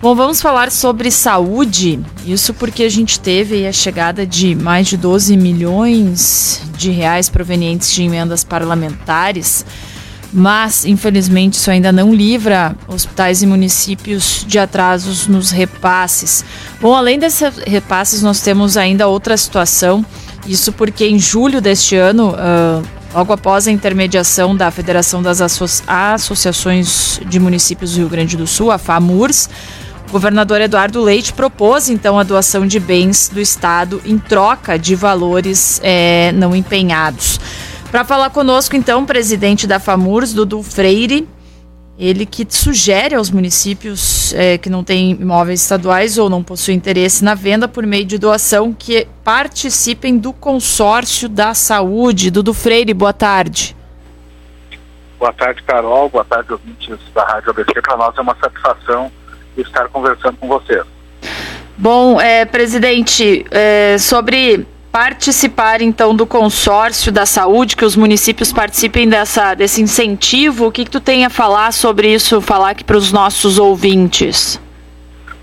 Bom, vamos falar sobre saúde. Isso porque a gente teve a chegada de mais de 12 milhões de reais provenientes de emendas parlamentares, mas infelizmente isso ainda não livra hospitais e municípios de atrasos nos repasses. Bom, além desses repasses, nós temos ainda outra situação. Isso porque em julho deste ano, uh, logo após a intermediação da Federação das Asso Associações de Municípios do Rio Grande do Sul, a FAMURS, o governador Eduardo Leite propôs então a doação de bens do Estado em troca de valores é, não empenhados. Para falar conosco, então, o presidente da FAMURS, Dudu Freire, ele que sugere aos municípios é, que não têm imóveis estaduais ou não possuem interesse na venda por meio de doação que participem do consórcio da saúde. Dudu Freire, boa tarde. Boa tarde, Carol. Boa tarde, ouvintes da Rádio ABC. Para nós é uma satisfação estar conversando com você. Bom, é, presidente, é, sobre participar então do consórcio da saúde, que os municípios participem dessa, desse incentivo, o que, que tu tem a falar sobre isso, falar aqui para os nossos ouvintes?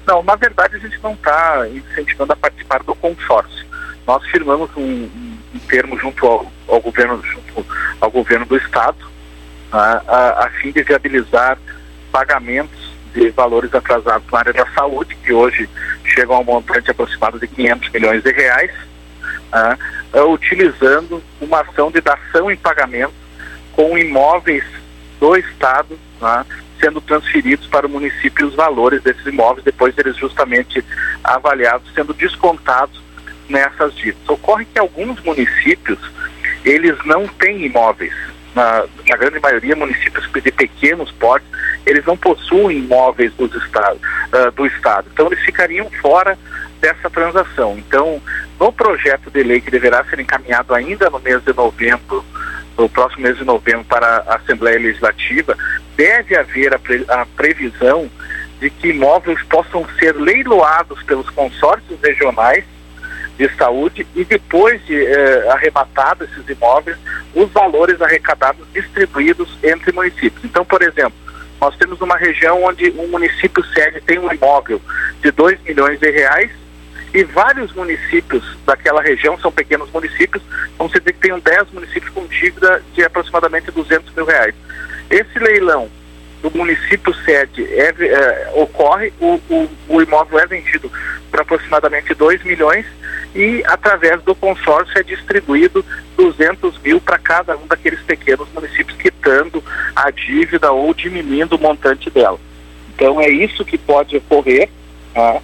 Não, na verdade a gente não está incentivando a participar do consórcio. Nós firmamos um, um, termo junto ao, ao, governo, junto ao governo do estado, a, a, a fim de viabilizar pagamentos de valores atrasados na área da saúde, que hoje chegam a um montante aproximado de 500 milhões de reais, uh, utilizando uma ação de dação em pagamento com imóveis do Estado, uh, sendo transferidos para o município os valores desses imóveis, depois eles justamente avaliados, sendo descontados nessas dívidas. Ocorre que alguns municípios, eles não têm imóveis, na, na grande maioria municípios de pequenos portes, eles não possuem imóveis dos estado, uh, do Estado. Então, eles ficariam fora dessa transação. Então, no projeto de lei que deverá ser encaminhado ainda no mês de novembro, no próximo mês de novembro, para a Assembleia Legislativa, deve haver a, pre a previsão de que imóveis possam ser leiloados pelos consórcios regionais de saúde e depois de eh, arrebatados esses imóveis, os valores arrecadados distribuídos entre municípios. Então, por exemplo, nós temos uma região onde um município sede tem um imóvel de 2 milhões de reais e vários municípios daquela região, são pequenos municípios, vamos dizer que tem 10 municípios com dívida de aproximadamente 200 mil reais. Esse leilão do município sede é, é, ocorre, o, o, o, imóvel é vendido por aproximadamente 2 milhões e através do consórcio é distribuído 200 mil para cada um daqueles pequenos municípios quitando a dívida ou diminuindo o montante dela. Então é isso que pode ocorrer, uh,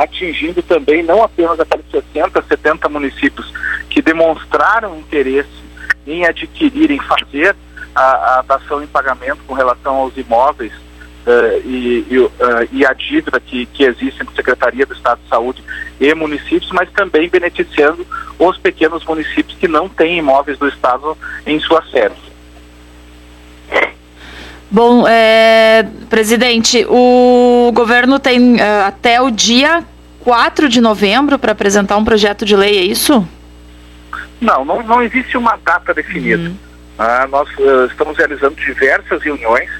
atingindo também não apenas aqueles 60, 70 municípios que demonstraram interesse em adquirir, em fazer a, a dação em pagamento com relação aos imóveis uh, e, e, uh, e, a dívida que, que existe entre Secretaria do Estado de Saúde e municípios, mas também beneficiando os pequenos municípios que não têm imóveis do Estado em sua sede. Bom, é, presidente, o governo tem uh, até o dia 4 de novembro para apresentar um projeto de lei, é isso? Não, não, não existe uma data definida. Uhum. Ah, nós estamos realizando diversas reuniões.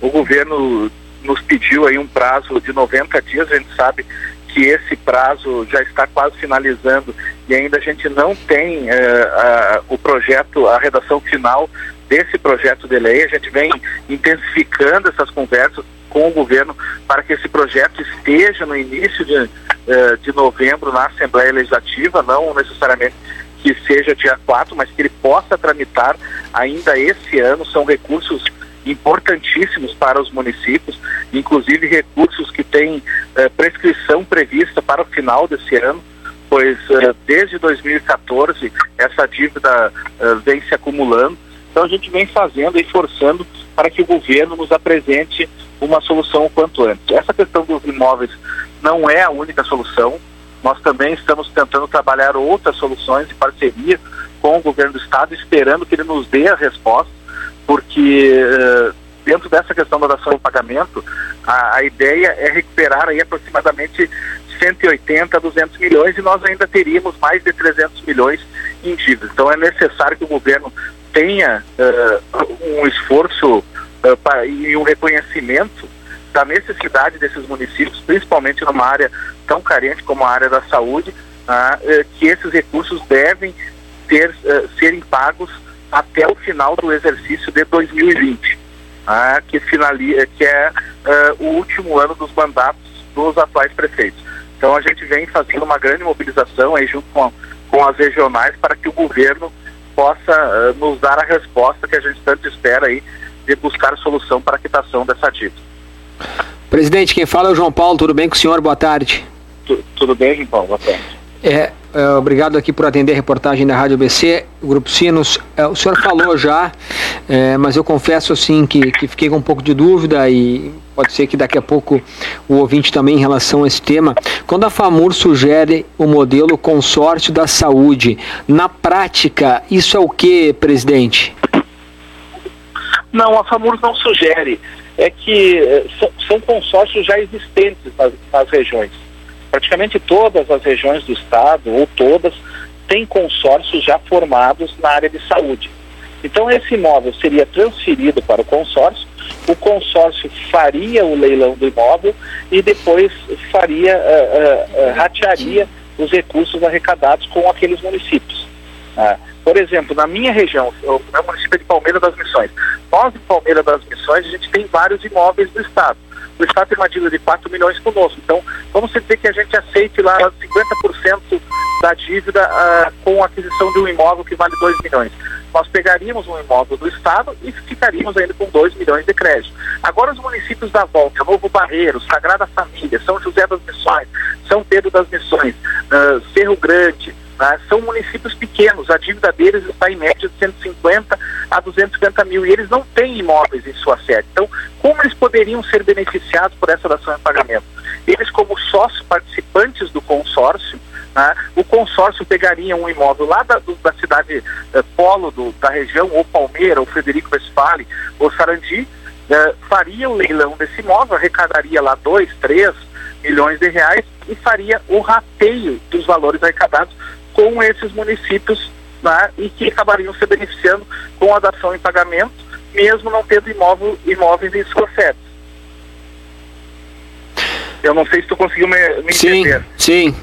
O governo nos pediu aí um prazo de 90 dias. A gente sabe que esse prazo já está quase finalizando e ainda a gente não tem uh, o projeto, a redação final desse projeto de lei. A gente vem intensificando essas conversas com o governo para que esse projeto esteja no início de, uh, de novembro na Assembleia Legislativa, não necessariamente que seja dia 4, mas que ele possa tramitar ainda esse ano. São recursos importantíssimos para os municípios, inclusive recursos que têm uh, prescrição prevista para o final desse ano, pois uh, desde 2014 essa dívida vem se acumulando então a gente vem fazendo e forçando para que o governo nos apresente uma solução o quanto antes. Essa questão dos imóveis não é a única solução. Nós também estamos tentando trabalhar outras soluções em parceria com o governo do estado, esperando que ele nos dê a resposta, porque uh, dentro dessa questão da dação de pagamento, a, a, ideia é recuperar aí aproximadamente 180 a 200 milhões e nós ainda teríamos mais de 300 milhões em dívidas. Então é necessário que o governo tenha uh, um esforço uh, pra, e um reconhecimento da necessidade desses municípios, principalmente numa área tão carente como a área da saúde, eh, que esses recursos devem ter, uh, serem pagos até o final do exercício de 2020, ah, que, finaliza, que é uh, o último ano dos mandatos dos atuais prefeitos. Então a gente vem fazendo uma grande mobilização aí junto com, com as regionais para que o governo possa uh, nos dar a resposta que a gente tanto espera aí de buscar solução para a quitação dessa dívida. Presidente, quem fala é o João Paulo, tudo bem com o senhor? Boa tarde. Tu, tudo bem, João Paulo? Boa tarde. É, é, obrigado aqui por atender a reportagem da Rádio BC, Grupo Sinos. É, o senhor falou já, é, mas eu confesso assim que, que fiquei com um pouco de dúvida e pode ser que daqui a pouco o ouvinte também em relação a esse tema. Quando a FAMUR sugere o modelo consórcio da saúde, na prática, isso é o que, presidente? Não, a FAMUR não sugere. É que é, são, consórcios já existentes nas, nas regiões praticamente todas as regiões do estado, ou todas, têm consórcios já formados na área de saúde. Então, esse imóvel seria transferido para o consórcio, o consórcio faria o leilão do imóvel e depois faria, uh, uh, uh, ratearia os recursos arrecadados com aqueles municípios. Ah, por exemplo, na minha região, o meu município é de Palmeira das Missões. Nós, em Palmeira das Missões, a gente tem vários imóveis do Estado o Estado tem uma dívida de 4 milhões conosco. Então, vamos dizer que a gente aceite lá 50% da dívida uh, com a aquisição de um imóvel que vale 2 milhões. Nós pegaríamos um imóvel do Estado e ficaríamos ainda com 2 milhões de crédito. Agora, os municípios da volta, Novo Barreiro, Sagrada Família, São José das Missões, São Pedro das Missões, uh, Cerro Grande, né? São municípios pequenos, a dívida deles está em média de 150 a 250 mil e eles não têm imóveis em sua sede. Então, como eles poderiam ser beneficiados por essa dação em pagamento? Eles, como sócios participantes do consórcio, né? o consórcio pegaria um imóvel lá da, da cidade eh, polo do, da região, ou Palmeira, ou Frederico Westphalen, ou Sarandi, eh, faria o leilão desse imóvel, arrecadaria lá 2, 3 milhões de reais e faria o rateio dos valores arrecadados com esses municípios né, e que acabariam se beneficiando com a dação em pagamento, mesmo não tendo imóvel, imóveis em suas sedes. Eu não sei se tu conseguiu me, me sim, entender. Sim,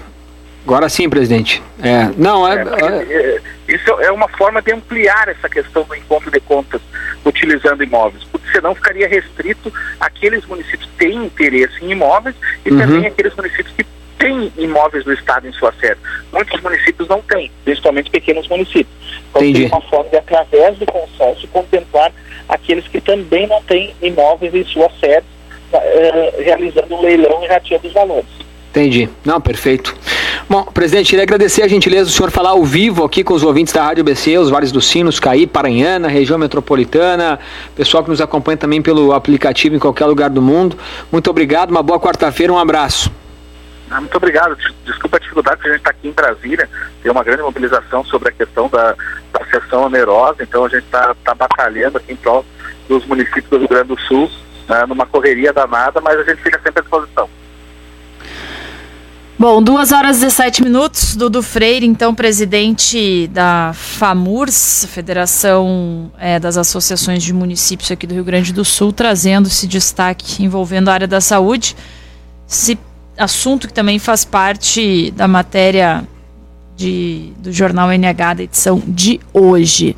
Agora sim, presidente. É, não, é, é, é, Isso é uma forma de ampliar essa questão do encontro de contas utilizando imóveis, porque senão ficaria restrito aqueles municípios que têm interesse em imóveis e uhum. também aqueles municípios que têm imóveis do Estado em sua sede. Muitos municípios não têm, principalmente pequenos municípios. Então, tem uma forma de, através do consórcio, contemplar aqueles que também não têm imóveis em sua sede, uh, realizando um leilão e rateando os valores. Entendi. Não, perfeito. Bom, presidente, queria agradecer a gentileza do senhor falar ao vivo aqui com os ouvintes da Rádio BC, os Vales dos Sinos, Caí, Paranhana, região metropolitana, pessoal que nos acompanha também pelo aplicativo em qualquer lugar do mundo. Muito obrigado, uma boa quarta-feira, um abraço. Ah, muito obrigado. Desculpa a dificuldade que a gente está aqui em Brasília. Tem uma grande mobilização sobre a questão da, da sessão onerosa, então a gente está tá batalhando aqui em prol dos municípios do Rio Grande do Sul, né, numa correria danada, mas a gente fica sempre à disposição. Bom, duas horas e 17 minutos. Dudu Freire, então presidente da FAMURS, Federação é, das Associações de Municípios aqui do Rio Grande do Sul, trazendo esse destaque envolvendo a área da saúde. Esse assunto que também faz parte da matéria de, do jornal NH da edição de hoje.